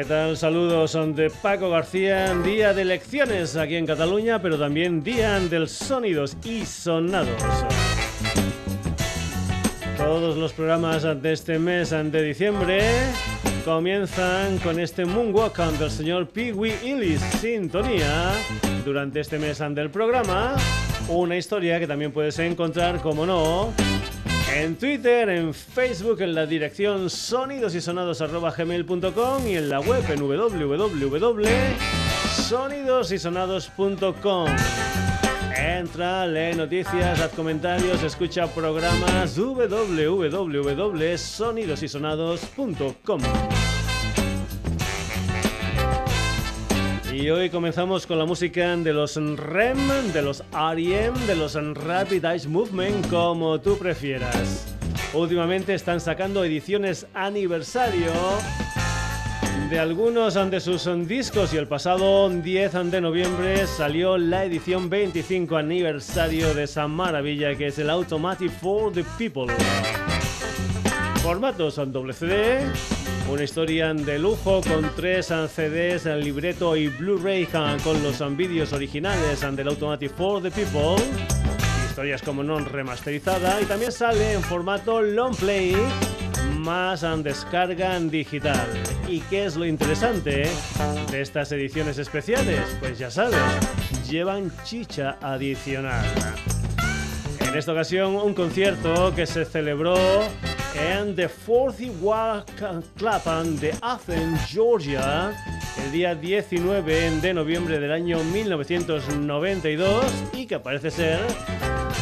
¿Qué tal? Saludos, son de Paco García. Día de elecciones aquí en Cataluña, pero también día del sonidos y sonados. Todos los programas de este mes de diciembre comienzan con este Moonwalk del señor Pee Wee Illis. Sintonía durante este mes del programa. Una historia que también puedes encontrar, como no, en Twitter, en Facebook, en la dirección sonidosysonados.gmail.com y en la web en www.sonidosysonados.com. Entra, lee noticias, haz comentarios, escucha programas www.sonidosysonados.com. Y hoy comenzamos con la música de los REM, de los R.E.M., de los Rapid Eye Movement, como tú prefieras. Últimamente están sacando ediciones aniversario de algunos de sus discos y el pasado 10 de noviembre salió la edición 25 aniversario de esa maravilla que es el Automatic for the People. Formatos en doble CD, una historia de lujo con tres CDs, libreto y Blu-ray con los vídeos originales del Automatic for the People. Historias como non remasterizada y también sale en formato long play más en descarga en digital. ¿Y qué es lo interesante de estas ediciones especiales? Pues ya sabes, llevan chicha adicional. En esta ocasión un concierto que se celebró en The 40 Club de Athens, Georgia, el día 19 de noviembre del año 1992 y que parece ser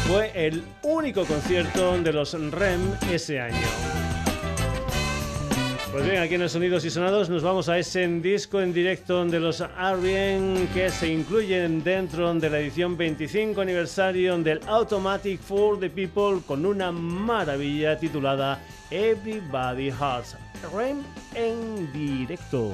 fue el único concierto de los REM ese año. Pues bien, aquí en el Sonidos y Sonados nos vamos a ese disco en directo de los Arien que se incluyen dentro de la edición 25 aniversario del Automatic for the People con una maravilla titulada Everybody Hearts REM en directo.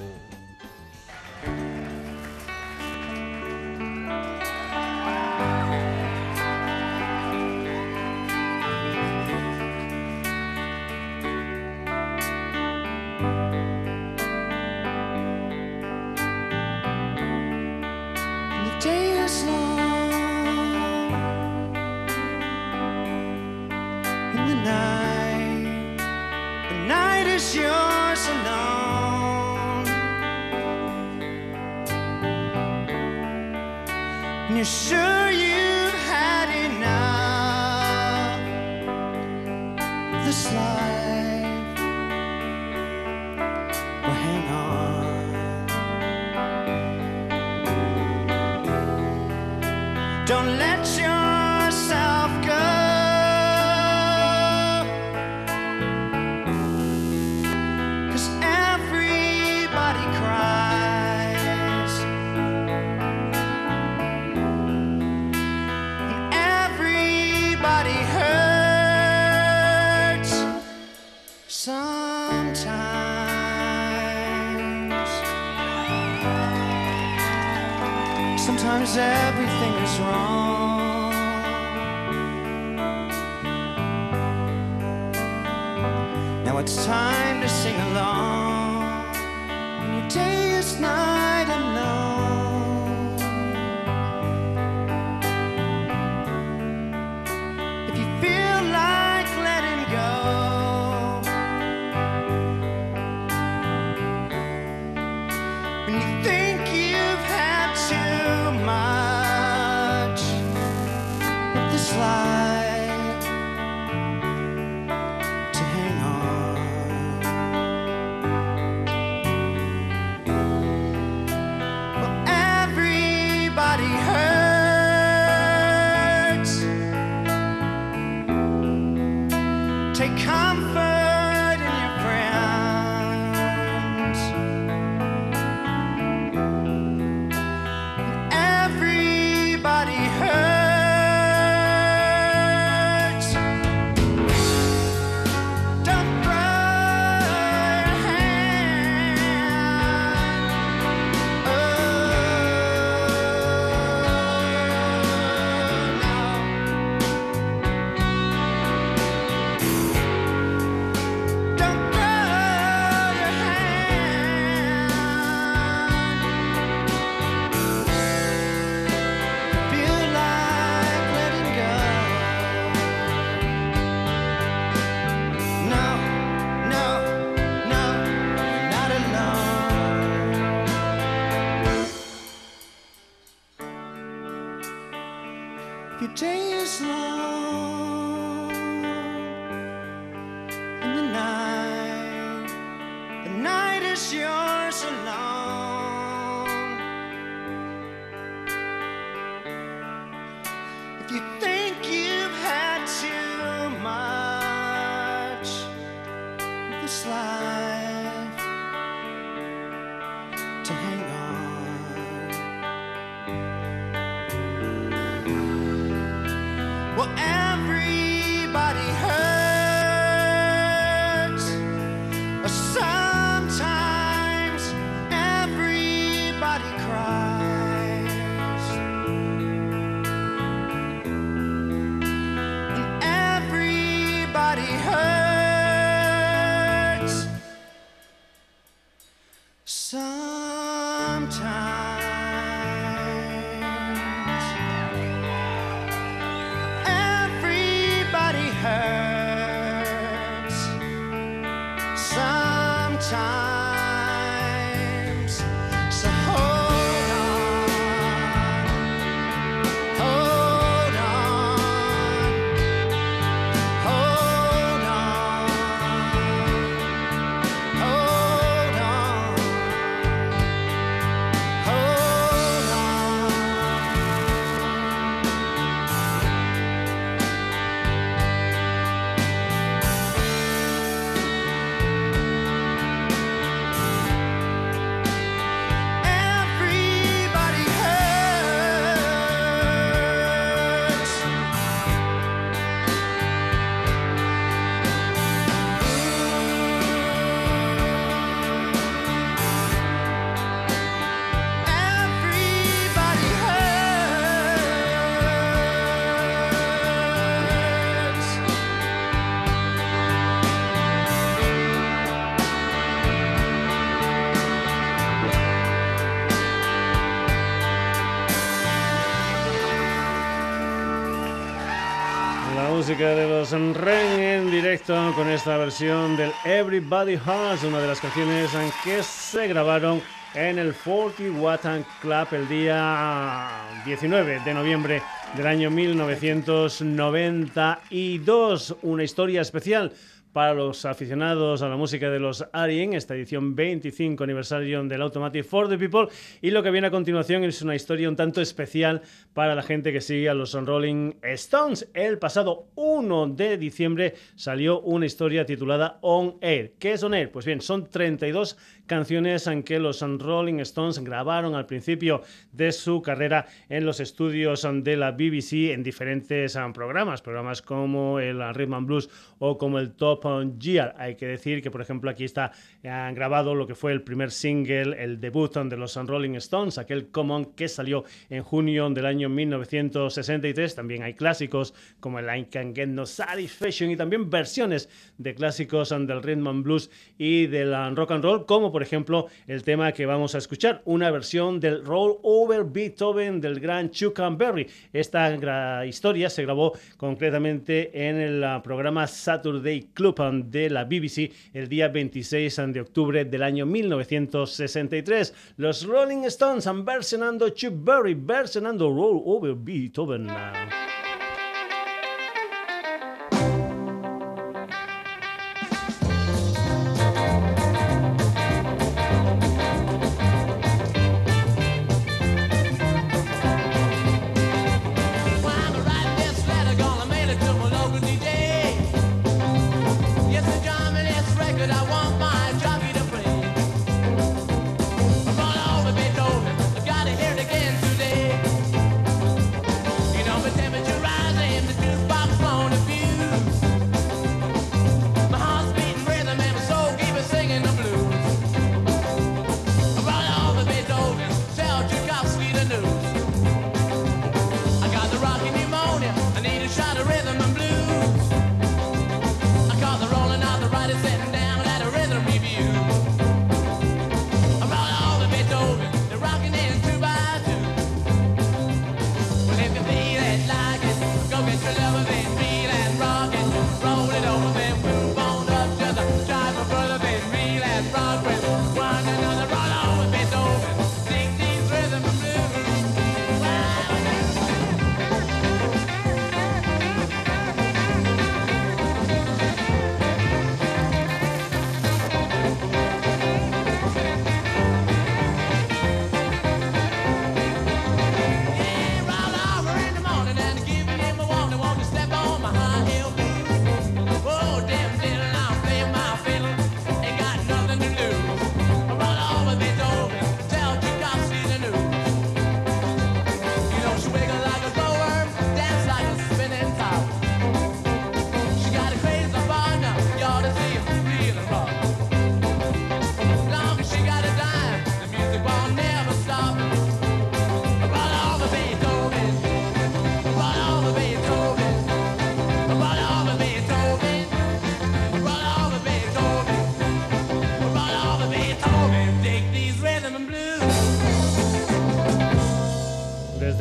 Take comfort Ren en directo con esta versión del Everybody Hurts, una de las canciones que se grabaron en el 40 Watt Club el día 19 de noviembre del año 1992. Una historia especial para los aficionados a la música de los Arien, esta edición 25 aniversario del Automatic for the People. Y lo que viene a continuación es una historia un tanto especial para la gente que sigue a los Rolling Stones. El pasado 1 de diciembre salió una historia titulada On Air. ¿Qué es On Air? Pues bien, son 32 canciones en que los Rolling Stones grabaron al principio de su carrera en los estudios de la BBC en diferentes um, programas, programas como el Rhythm and Blues o como el Top Gear. Hay que decir que, por ejemplo, aquí está eh, grabado lo que fue el primer single, el debut de los Rolling Stones, aquel Common que salió en junio del año 1963. También hay clásicos como el I Can Get No Satisfaction y también versiones de clásicos del Rhythm and Blues y del rock and roll, como por ejemplo, el tema que vamos a escuchar, una versión del Roll Over Beethoven del gran Chuck Berry. Esta historia se grabó concretamente en el ah, programa Saturday Club de la BBC el día 26 de octubre del año 1963. Los Rolling Stones han versionando Chuck Berry, versionando Roll Over Beethoven.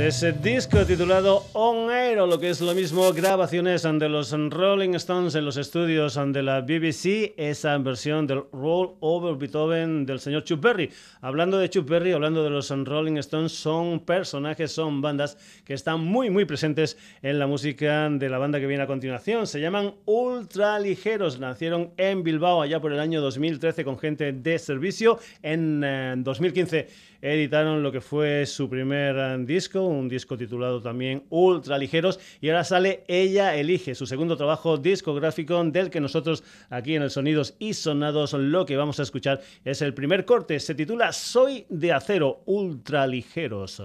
Ese disco titulado On Air, o lo que es lo mismo, grabaciones de los Rolling Stones en los estudios de la BBC, esa versión del Roll Over Beethoven del señor Chuck Berry. Hablando de Chuck Berry, hablando de los Rolling Stones, son personajes, son bandas que están muy, muy presentes en la música de la banda que viene a continuación. Se llaman Ultra Ligeros, nacieron en Bilbao allá por el año 2013 con gente de servicio. En 2015 eh, editaron lo que fue su primer eh, disco, un disco titulado también Ultra Ligeros, y ahora sale Ella Elige, su segundo trabajo discográfico del que nosotros aquí en el Sonidos y Sonados lo que vamos a escuchar es el primer corte, se titula Soy de Acero, Ultra Ligeros.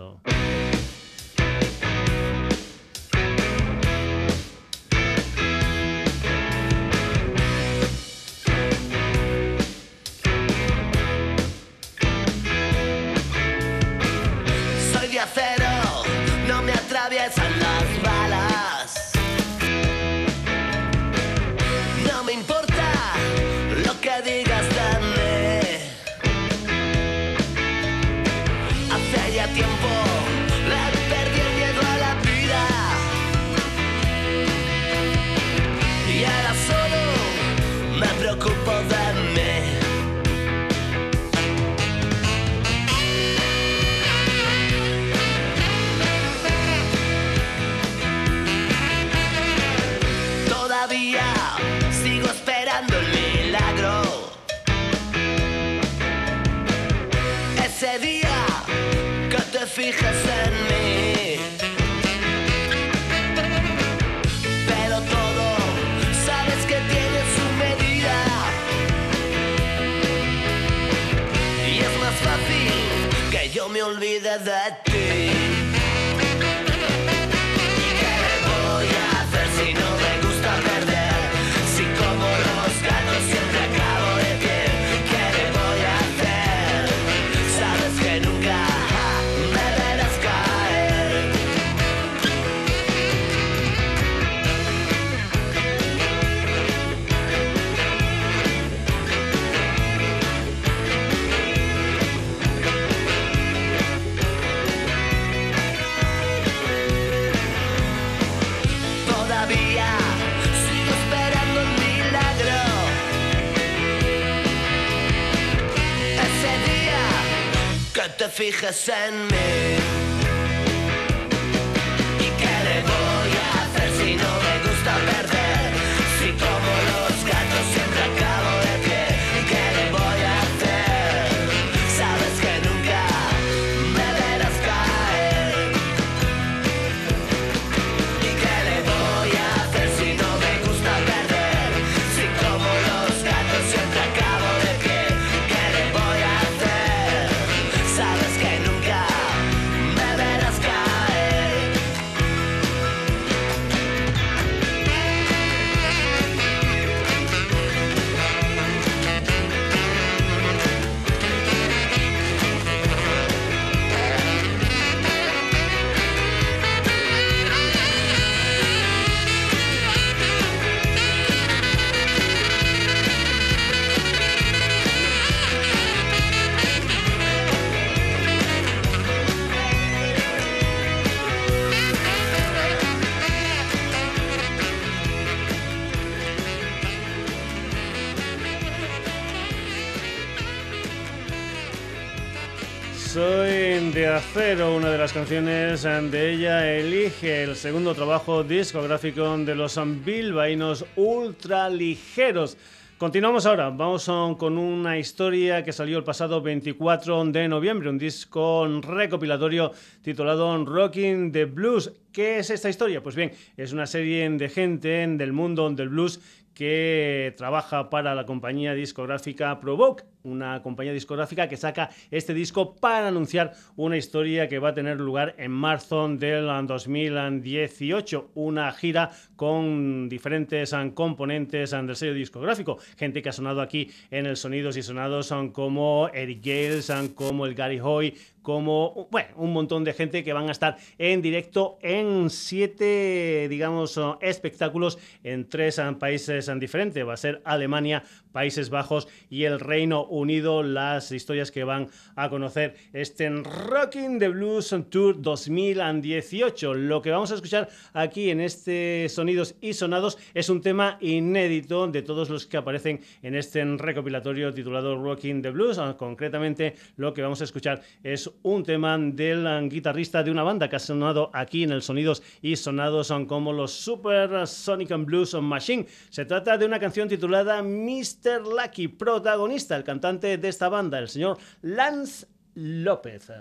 Fijas en mí. una de las canciones de ella elige el segundo trabajo discográfico de los bilbaínos ultra ligeros. Continuamos ahora, vamos con una historia que salió el pasado 24 de noviembre, un disco recopilatorio titulado Rocking the Blues. ¿Qué es esta historia? Pues bien, es una serie de gente del mundo del blues que trabaja para la compañía discográfica Provoke, una compañía discográfica que saca este disco para anunciar una historia que va a tener lugar en marzo del 2018, una gira con diferentes componentes del sello discográfico, gente que ha sonado aquí en el Sonidos y Sonados como Eric Gales, como el Gary Hoy, como bueno, un montón de gente que van a estar en directo en siete, digamos, espectáculos en tres países diferentes. Va a ser Alemania, Países Bajos y el Reino Unido, las historias que van a conocer este Rocking the Blues Tour 2018. Lo que vamos a escuchar aquí en este Sonidos y Sonados es un tema inédito de todos los que aparecen en este recopilatorio titulado Rocking the Blues. Ah, concretamente, lo que vamos a escuchar es un tema del guitarrista de una banda que ha sonado aquí en el Sonidos y Sonados son como los Super Sonic Blues Machine. Se trata de una canción titulada Mr. Mr. Lucky, protagonista, el cantante de esta banda, el señor Lance López.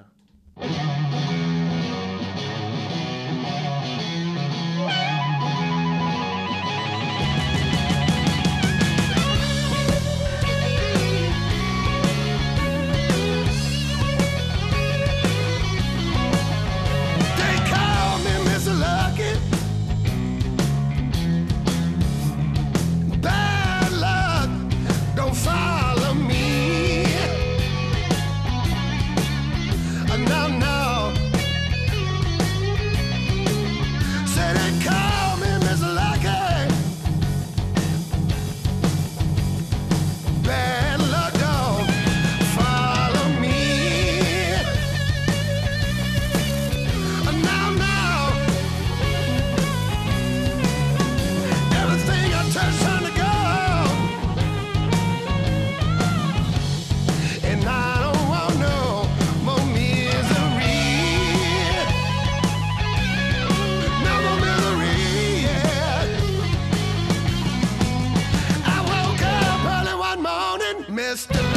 rest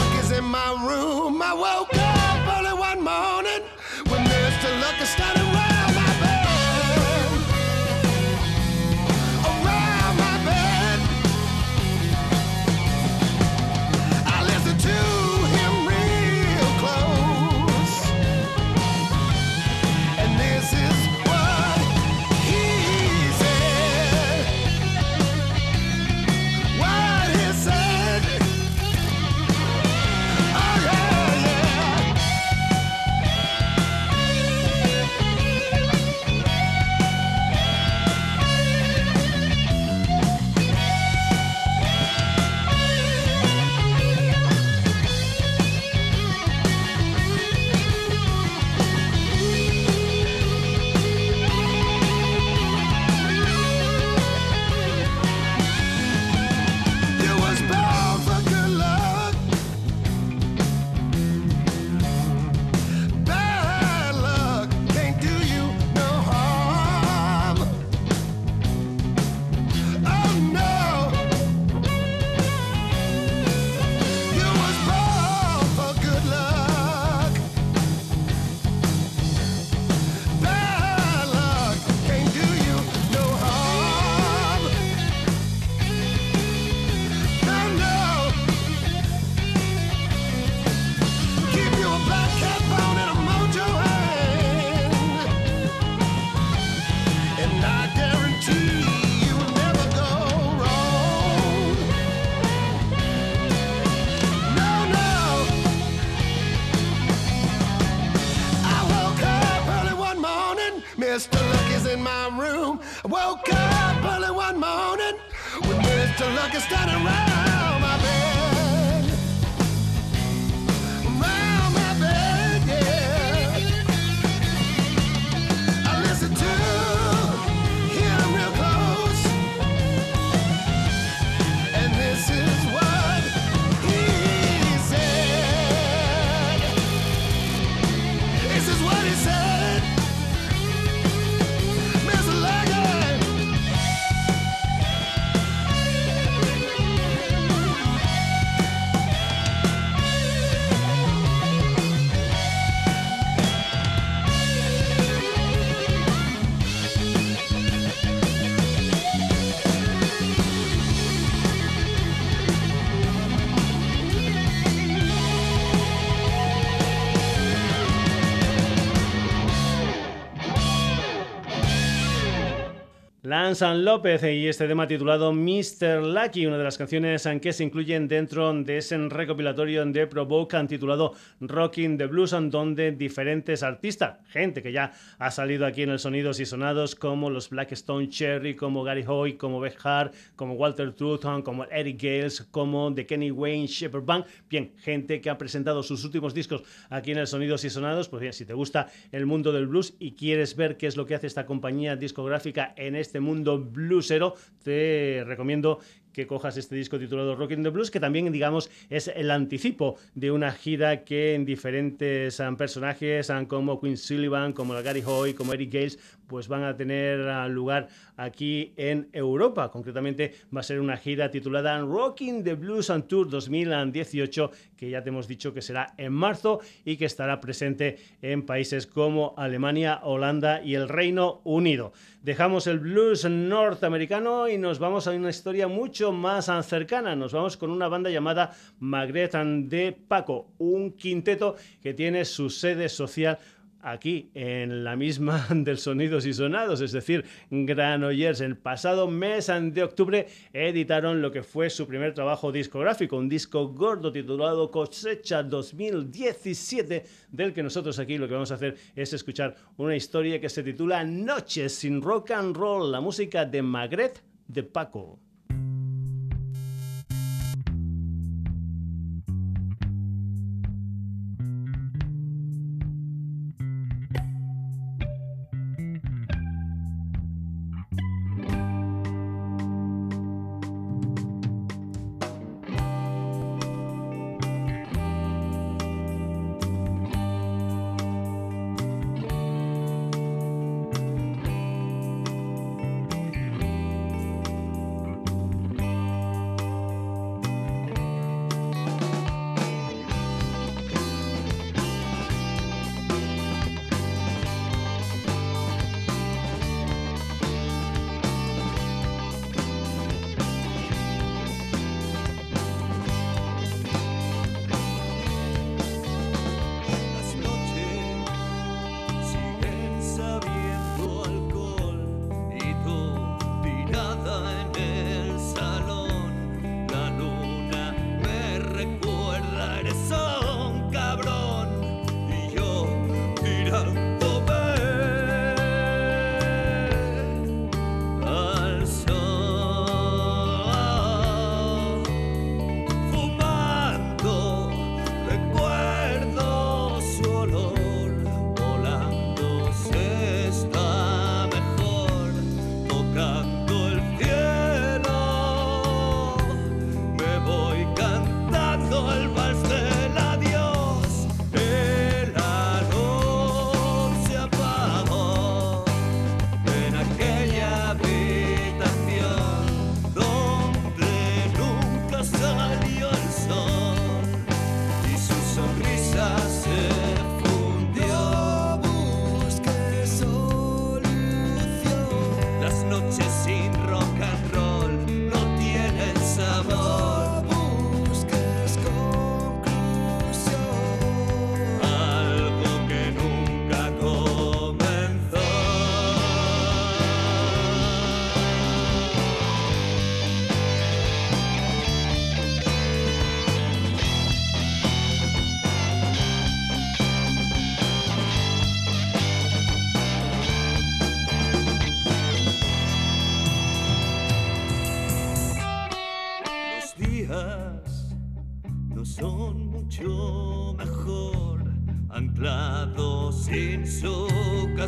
Lance López y este tema titulado Mr. Lucky, una de las canciones que se incluyen dentro de ese recopilatorio de Provoke titulado Rocking the Blues, donde diferentes artistas, gente que ya ha salido aquí en el Sonidos y Sonados, como los Blackstone Cherry, como Gary Hoy, como Beck Hart, como Walter Truthon, como Eric Gales, como The Kenny Wayne Shepherd Band, bien, gente que ha presentado sus últimos discos aquí en el Sonidos y Sonados, pues bien, si te gusta el mundo del blues y quieres ver qué es lo que hace esta compañía discográfica en este mundo bluesero, te recomiendo que cojas este disco titulado Rockin' the Blues, que también, digamos, es el anticipo de una gira que en diferentes um, personajes, um, como Queen Sullivan, como la Gary Hoy, como Eric Gales, pues van a tener uh, lugar aquí en Europa. Concretamente va a ser una gira titulada Rocking the Blues and Tour 2018, que ya te hemos dicho que será en marzo y que estará presente en países como Alemania, Holanda y el Reino Unido. Dejamos el blues norteamericano y nos vamos a una historia mucho más cercana. Nos vamos con una banda llamada Magret de Paco, un quinteto que tiene su sede social aquí en la misma del Sonidos y Sonados, es decir, Granollers. El pasado mes de octubre editaron lo que fue su primer trabajo discográfico, un disco gordo titulado Cosecha 2017, del que nosotros aquí lo que vamos a hacer es escuchar una historia que se titula Noches sin rock and roll, la música de Magret de Paco.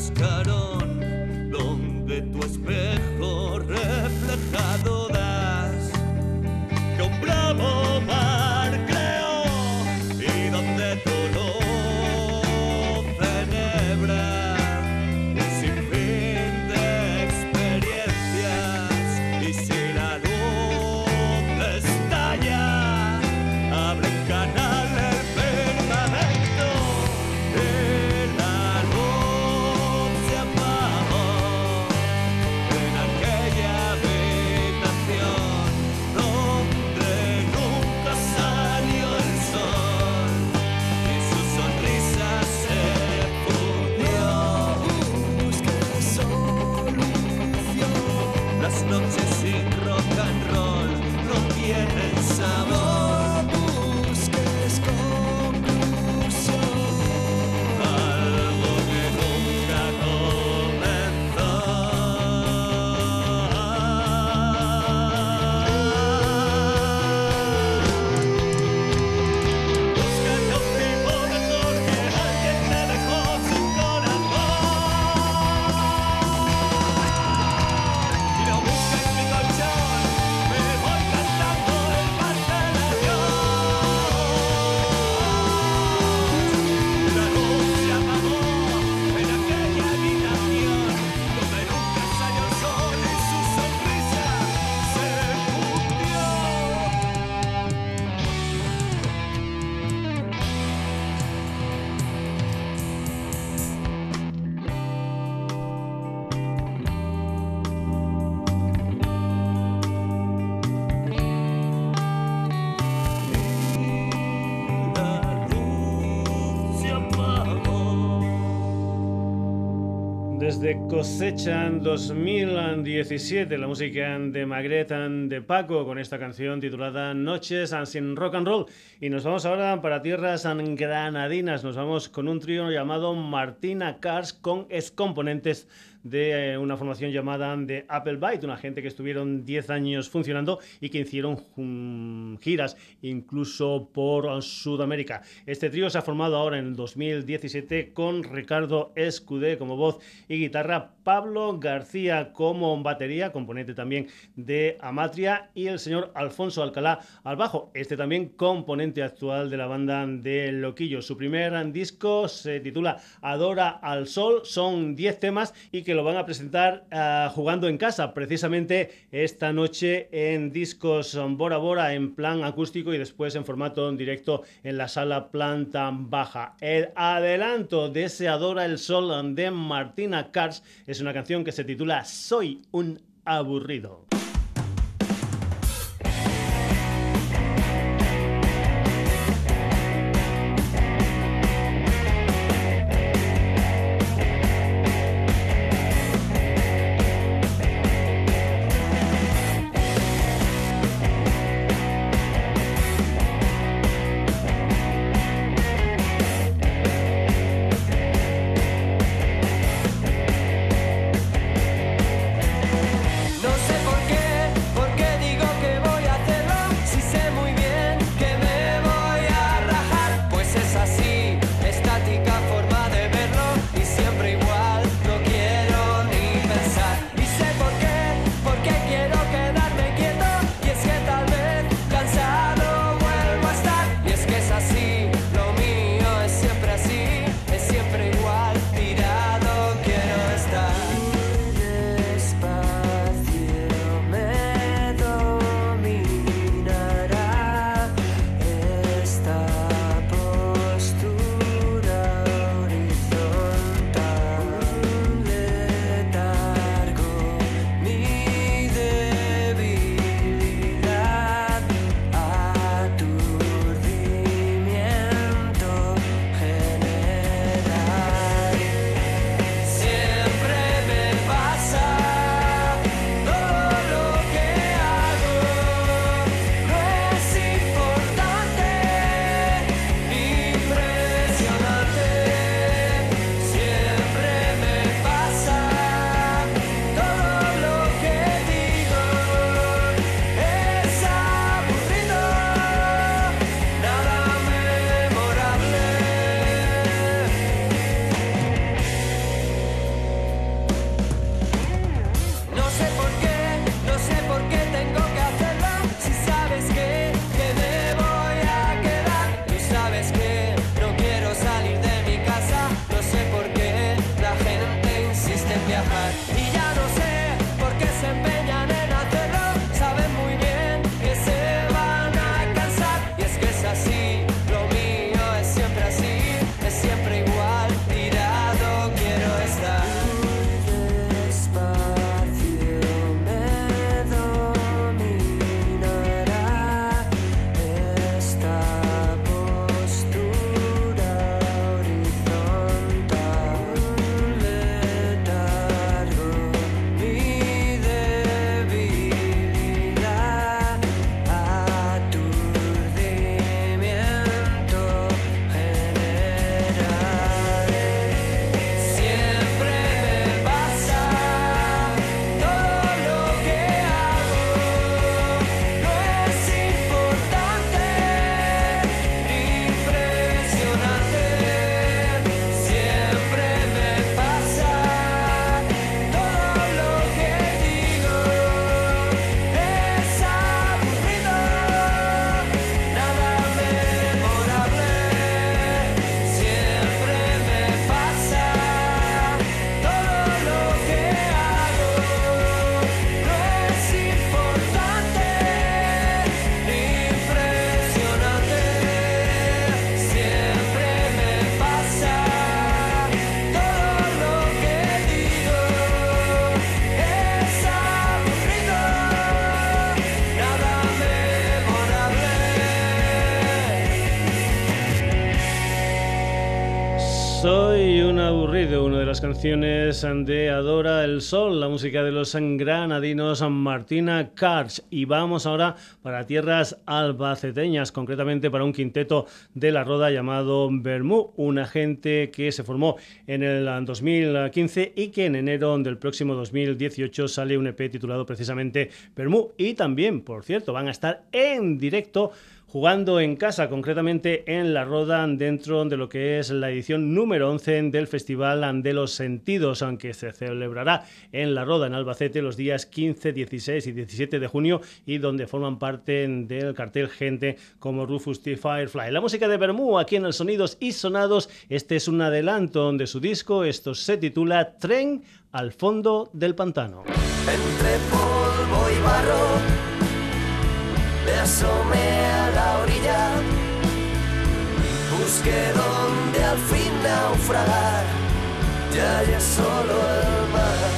just cut cosechan 2017 la música de Magret de Paco con esta canción titulada Noches sin Rock and Roll. Y nos vamos ahora para tierras granadinas. Nos vamos con un trío llamado Martina Cars con excomponentes de eh, una formación llamada de Apple Byte, una gente que estuvieron 10 años funcionando y que hicieron giras incluso por Sudamérica. Este trío se ha formado ahora en el 2017 con Ricardo Escudé como voz y guitarra, Pablo García como batería, componente también de Amatria, y el señor Alfonso Alcalá al bajo, este también componente actual de la banda de Loquillo. Su primer disco se titula Adora al Sol, son 10 temas y que lo van a presentar ah, jugando en casa, precisamente esta noche en discos Bora Bora en plan acústico y después en formato directo en la sala planta baja. El adelanto de ese Adora el Sol de Martina Cars es una canción que se titula Soy un aburrido. Canciones de Adora el Sol, la música de los granadinos Martina Karch. Y vamos ahora para tierras albaceteñas, concretamente para un quinteto de la Roda llamado Bermú, una gente que se formó en el 2015 y que en enero del próximo 2018 sale un EP titulado precisamente Bermú. Y también, por cierto, van a estar en directo jugando en casa, concretamente en La Roda, dentro de lo que es la edición número 11 del Festival de los Sentidos, aunque se celebrará en La Roda, en Albacete, los días 15, 16 y 17 de junio, y donde forman parte del cartel gente como Rufus T. Firefly. La música de Bermú, aquí en el Sonidos y Sonados, este es un adelanto de su disco, esto se titula Tren al fondo del pantano. Entre polvo y barro me la orilla, busqué donde al fin naufragar, ya ya solo el mar.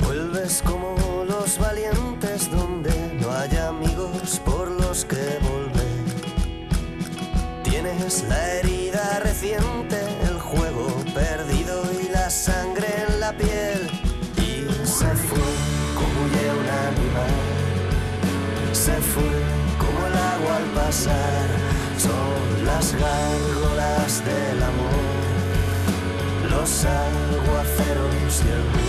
Vuelves como los valientes La herida reciente, el juego perdido y la sangre en la piel. Y se fue como ya un animal. Se fue como el agua al pasar. Son las gárgolas del amor, los aguaceros y el mundo.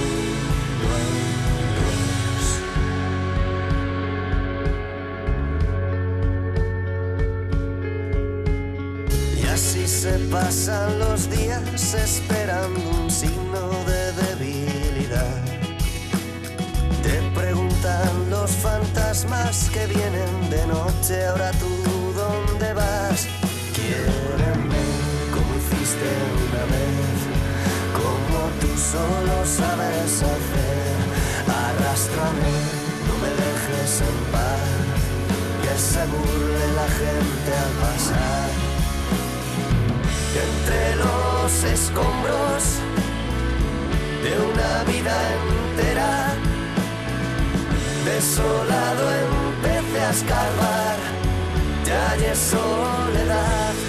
Pasan los días esperando un signo de debilidad. Te preguntan los fantasmas que vienen de noche, ahora tú dónde vas. Quiéreme como hiciste una vez, como tú solo sabes hacer. Arrástrame, no me dejes en paz, que se burle la gente al pasar entre los escombros de una vida entera. Desolado empecé a escarbar, ya hay soledad.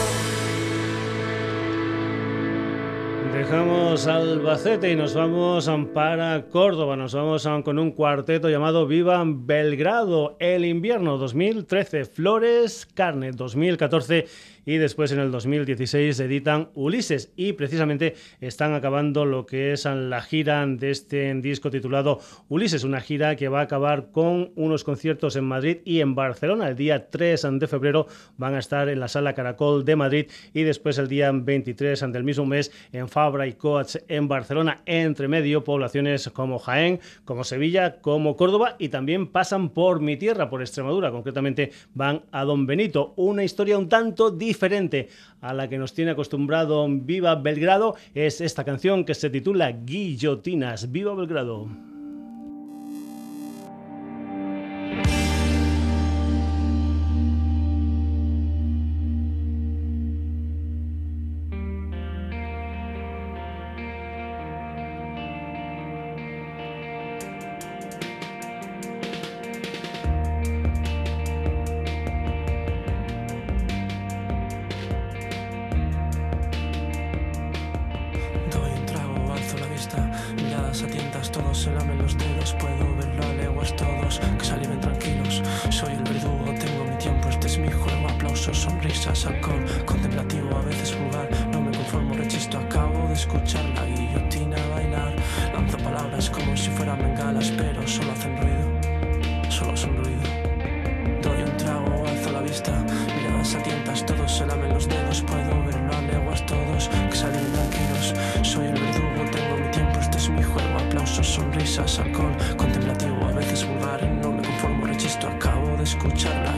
nos vamos para Córdoba. Nos vamos con un cuarteto llamado Viva Belgrado. El invierno 2013, Flores, Carne 2014 y después en el 2016 editan Ulises y precisamente están acabando lo que es la gira de este disco titulado Ulises, una gira que va a acabar con unos conciertos en Madrid y en Barcelona. El día 3 de febrero van a estar en la Sala Caracol de Madrid y después el día 23 del mismo mes en Fabra y Coats en Barcelona, entre medio poblaciones como Jaén, como Sevilla, como Córdoba y también pasan por mi tierra, por Extremadura, concretamente van a Don Benito. Una historia un tanto diferente a la que nos tiene acostumbrado Viva Belgrado es esta canción que se titula Guillotinas. Viva Belgrado. De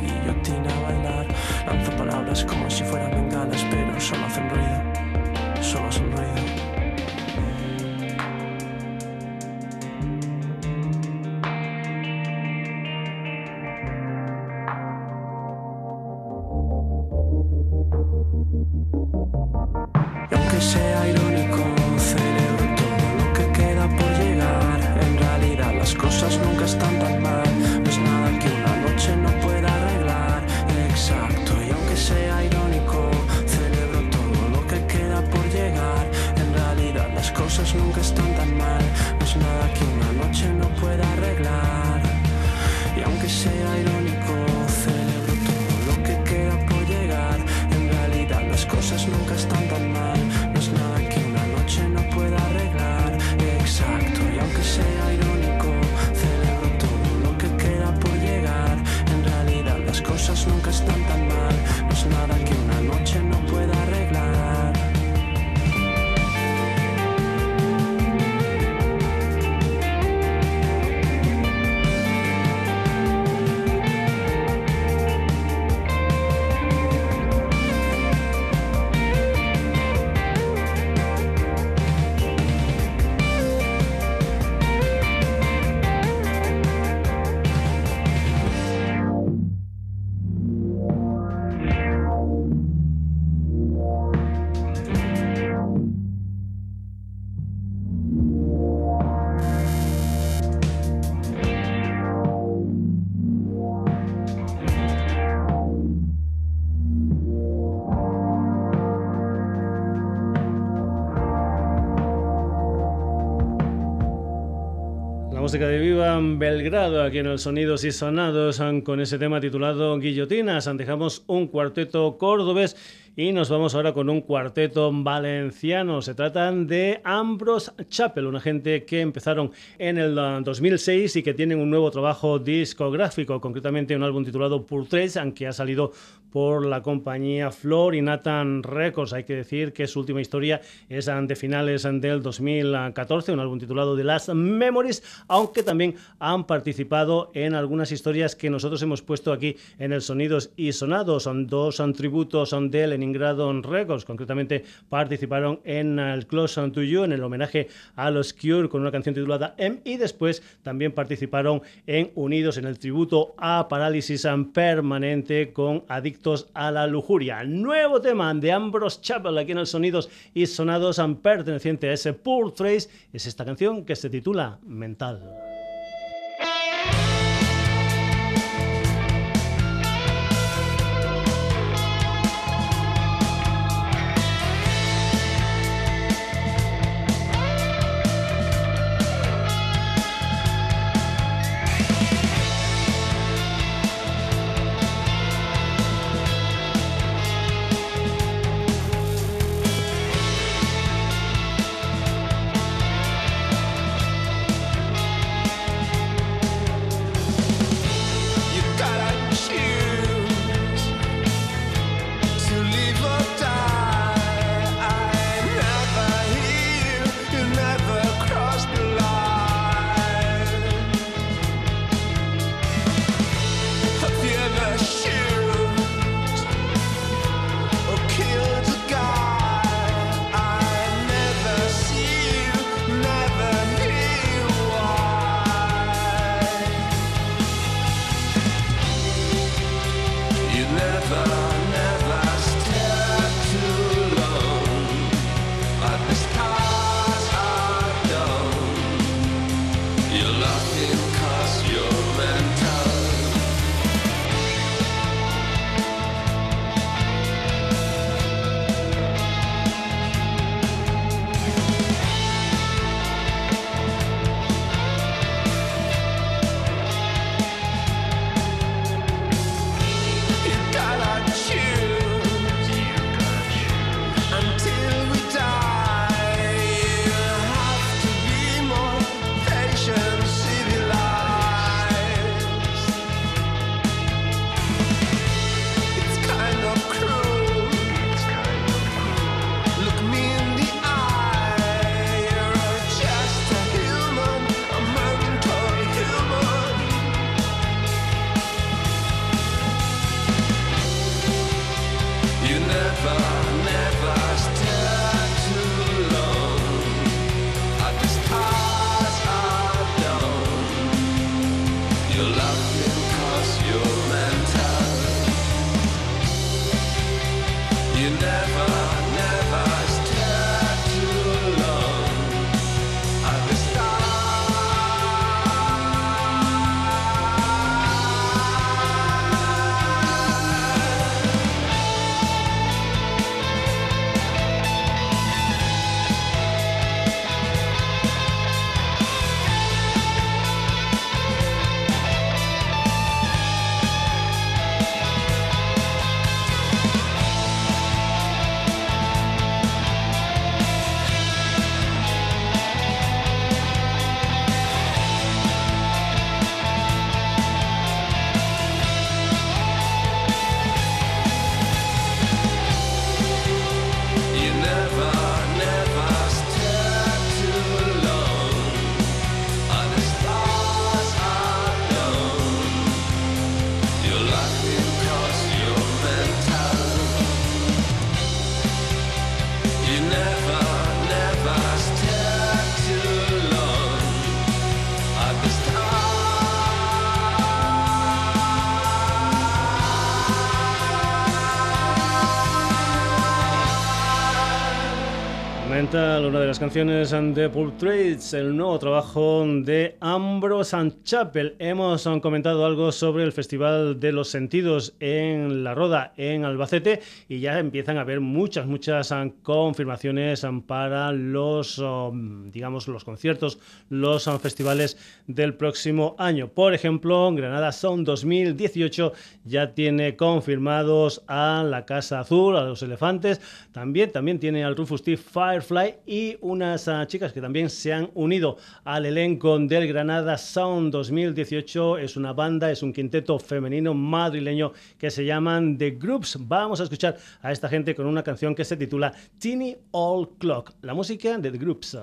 Viva Belgrado, aquí en el Sonidos y Sonados, con ese tema titulado Guillotinas. Dejamos un cuarteto cordobés y nos vamos ahora con un cuarteto valenciano. Se tratan de Ambrose Chapel, una gente que empezaron en el 2006 y que tienen un nuevo trabajo discográfico, concretamente un álbum titulado Portraits, aunque ha salido por la compañía Flor y Nathan Records. Hay que decir que su última historia es de finales del 2014, un álbum titulado The Last Memories, aunque también han participado en algunas historias que nosotros hemos puesto aquí en el Sonidos y Sonados. Son dos tributos de Leningrado Records. Concretamente participaron en el Close to You, en el homenaje a los Cure con una canción titulada M y después también participaron en Unidos en el tributo a Parálisis Permanente con Adictos a la Lujuria. Nuevo tema de Ambrose Chapel aquí en el Sonidos y Sonados perteneciente a ese Poor Trace es esta canción que se titula Mental. Canciones de Portraits, el nuevo trabajo de Ambrose and Chapel. Hemos comentado algo sobre el Festival de los Sentidos en La Roda, en Albacete, y ya empiezan a haber muchas, muchas confirmaciones para los, digamos, los conciertos, los festivales del próximo año. Por ejemplo, Granada Sound 2018 ya tiene confirmados a la Casa Azul, a los Elefantes, también, también tiene al Rufus T Firefly y unas ah, chicas que también se han unido al elenco del Granada Sound 2018. Es una banda, es un quinteto femenino madrileño que se llaman The Groups. Vamos a escuchar a esta gente con una canción que se titula Teeny All Clock, la música de The Groups.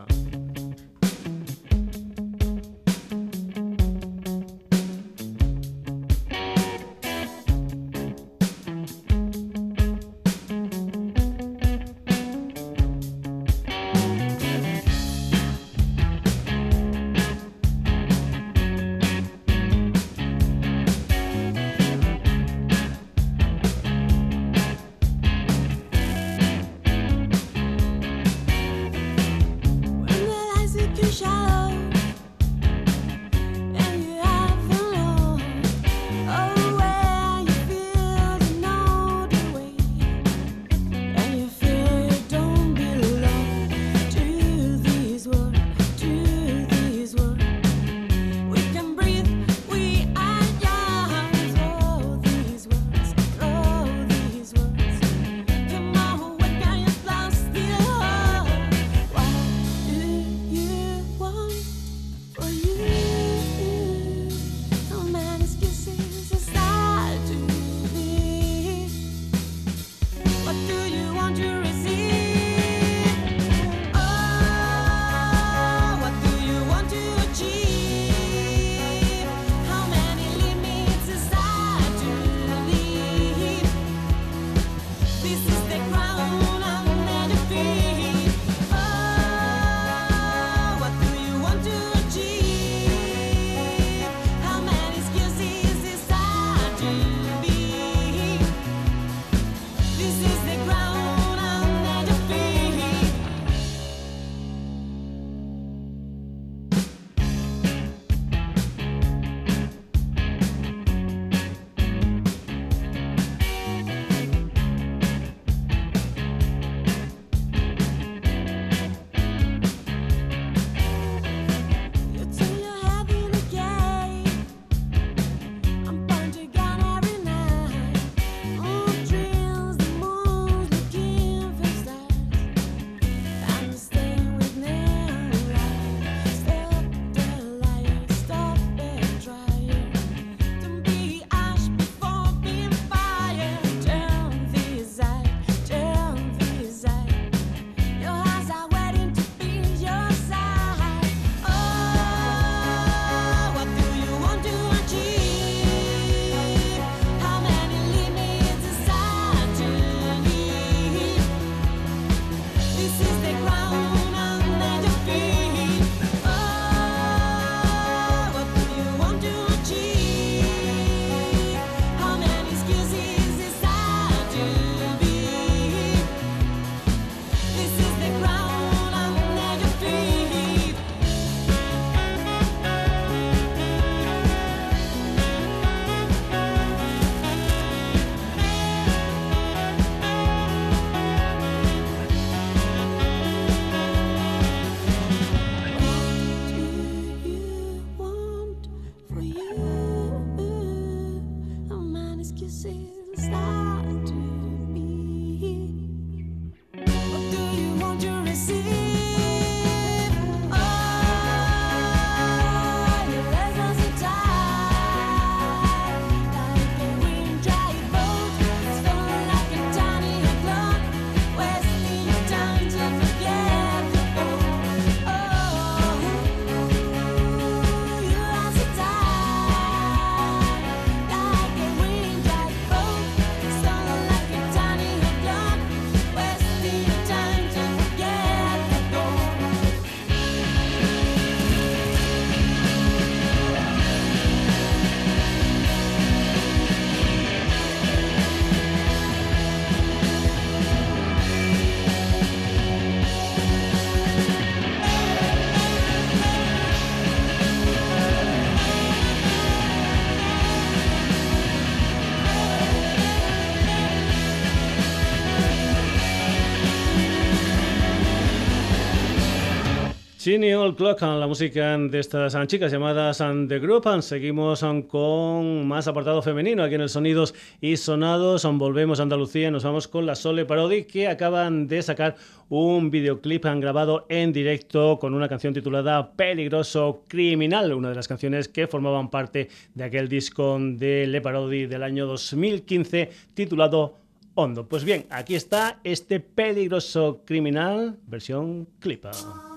Ginny Old Clock, la música de estas chicas llamadas The Group. Seguimos con más apartado femenino aquí en el Sonidos y Sonados. Volvemos a Andalucía nos vamos con la Sole Parodi que acaban de sacar un videoclip han grabado en directo con una canción titulada Peligroso Criminal, una de las canciones que formaban parte de aquel disco de Le Parodi del año 2015 titulado Hondo. Pues bien, aquí está este Peligroso Criminal versión clip.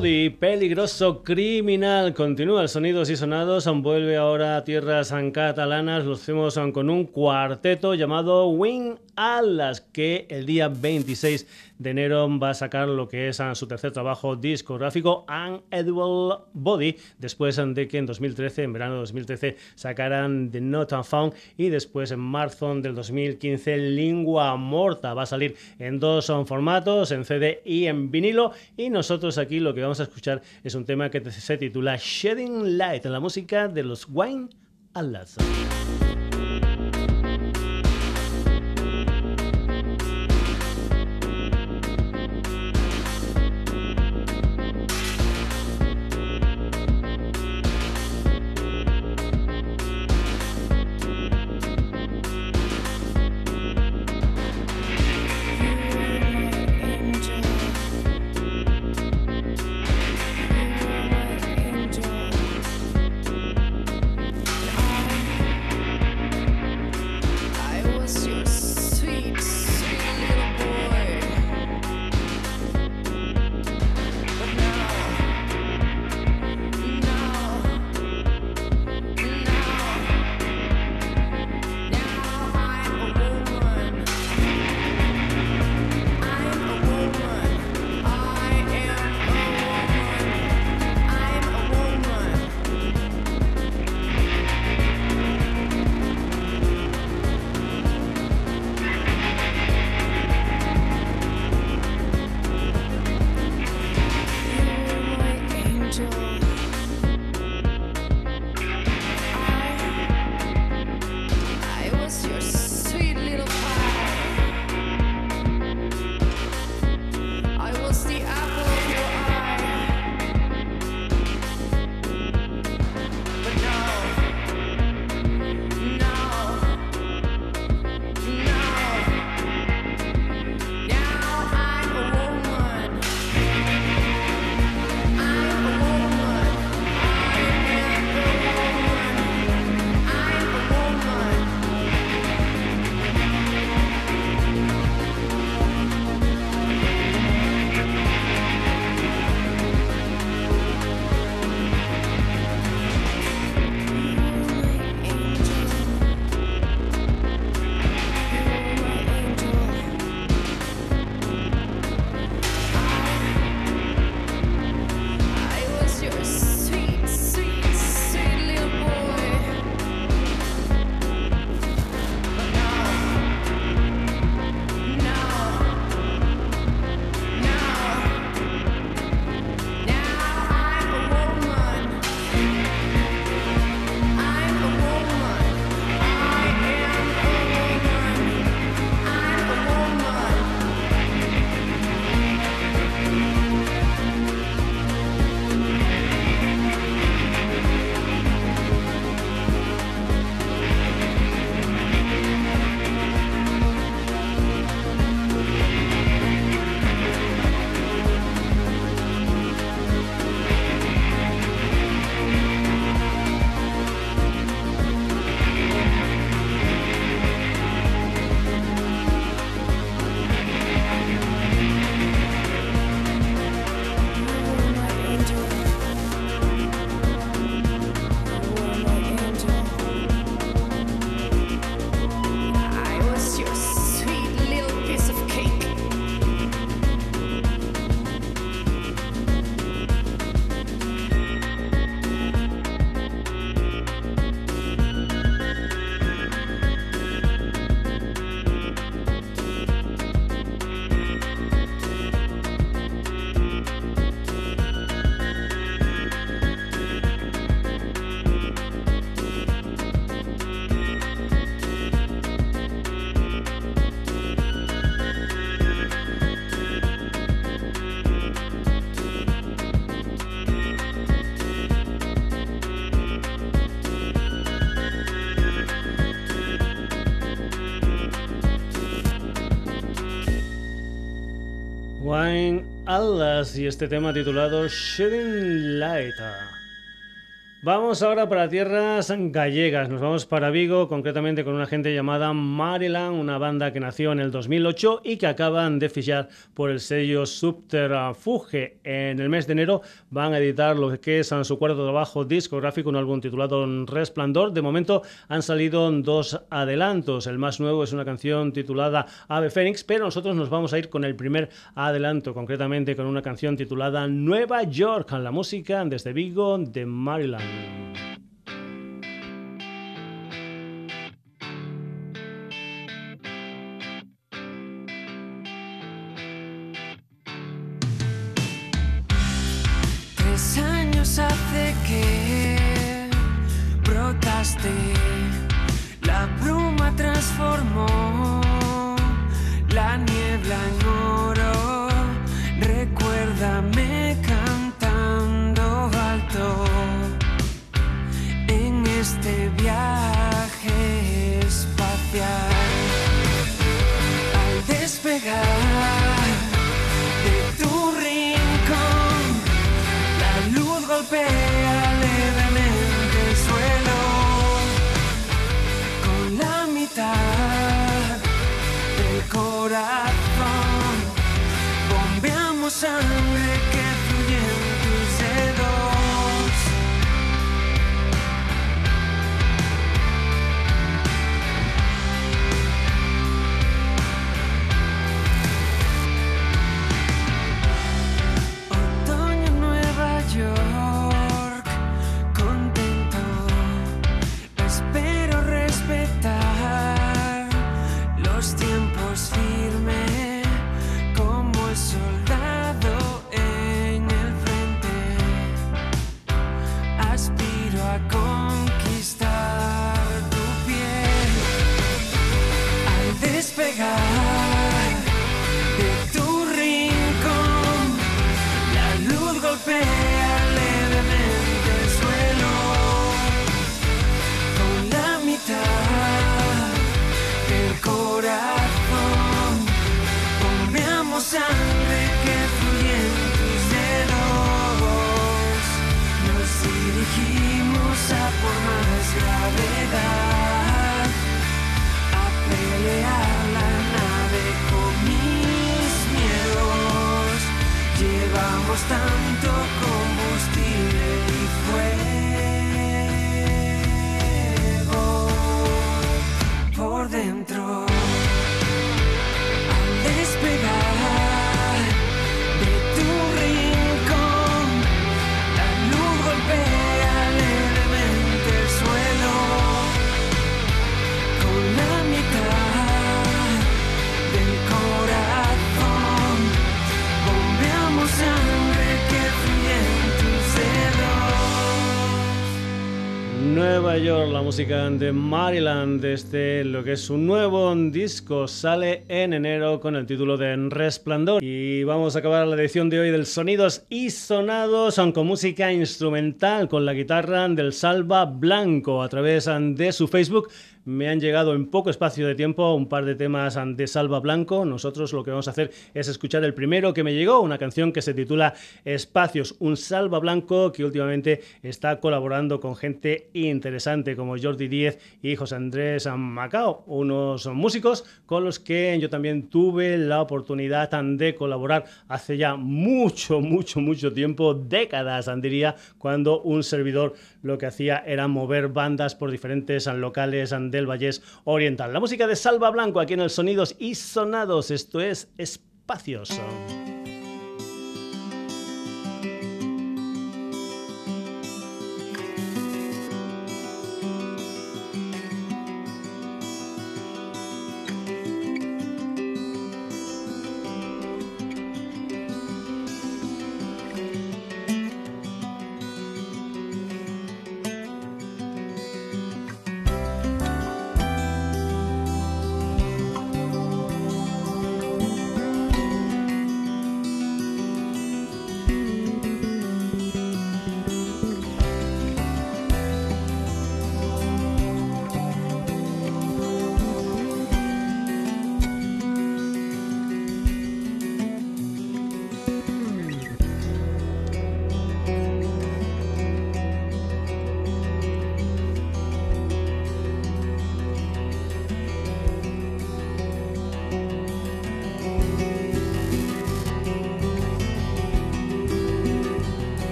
parodi peligroso criminal. Continúa el sonidos y sonados. Vuelve ahora a tierras catalanas. Lo hacemos con un cuarteto llamado Wing Atlas que el día 26 de enero va a sacar lo que es su tercer trabajo discográfico, Unedible Body, después de que en 2013, en verano de 2013, sacaran The Not Found y después en marzo del 2015 Lingua Morta. Va a salir en dos formatos, en CD y en vinilo y nosotros aquí lo que vamos a escuchar es un tema que se titula Shedding Light, la música de los Wine Atlas. Y este tema titulado Shedding Light. Vamos ahora para tierras gallegas. Nos vamos para Vigo, concretamente con una gente llamada Maryland, una banda que nació en el 2008 y que acaban de fichar por el sello Subterfuge. En el mes de enero van a editar lo que es su cuarto trabajo discográfico, un álbum titulado Resplandor. De momento han salido dos adelantos. El más nuevo es una canción titulada Ave Fénix, pero nosotros nos vamos a ir con el primer adelanto, concretamente con una canción titulada Nueva York, la música desde Vigo de Maryland. Hace que brotaste, la bruma transformó Al despegar de tu rincón, la luz golpea levemente el suelo con la mitad del corazón. Bombeamos sangre música de Maryland, desde lo que es su nuevo disco, sale en enero con el título de Resplandor. Y vamos a acabar la edición de hoy del Sonidos y Sonados con música instrumental, con la guitarra del Salva Blanco a través de su Facebook. Me han llegado en poco espacio de tiempo un par de temas de Salva Blanco. Nosotros lo que vamos a hacer es escuchar el primero que me llegó, una canción que se titula Espacios, un Salva Blanco que últimamente está colaborando con gente interesante como Jordi Díez y José Andrés Macao, unos músicos con los que yo también tuve la oportunidad de colaborar hace ya mucho, mucho, mucho tiempo, décadas, diría, cuando un servidor lo que hacía era mover bandas por diferentes locales del Vallés Oriental. La música de Salva Blanco aquí en el Sonidos y Sonados, esto es Espacios.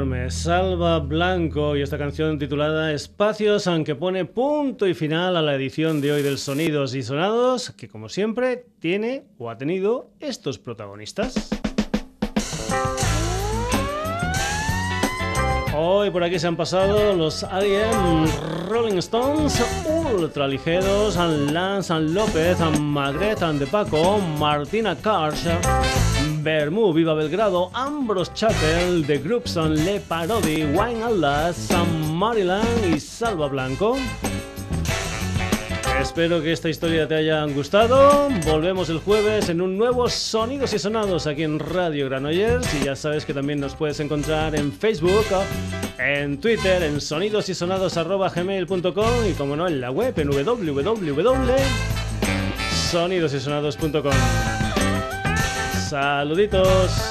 Enorme. Salva Blanco y esta canción titulada Espacios, aunque pone punto y final a la edición de hoy del Sonidos y Sonados, que como siempre tiene o ha tenido estos protagonistas. Hoy por aquí se han pasado los ADM Rolling Stones, ultra ligeros, Lance López, Magret de Paco, Martina Karsh, Bermú, Viva Belgrado, Ambrose Chapel, The Groups on Le Parody, Wine Allah, San Maryland y Salva Blanco. Espero que esta historia te haya gustado. Volvemos el jueves en un nuevo Sonidos y Sonados aquí en Radio Granollers. Y ya sabes que también nos puedes encontrar en Facebook, en Twitter, en sonidosysonados.gmail.com y como no en la web en www.sonidosysonados.com. Saluditos.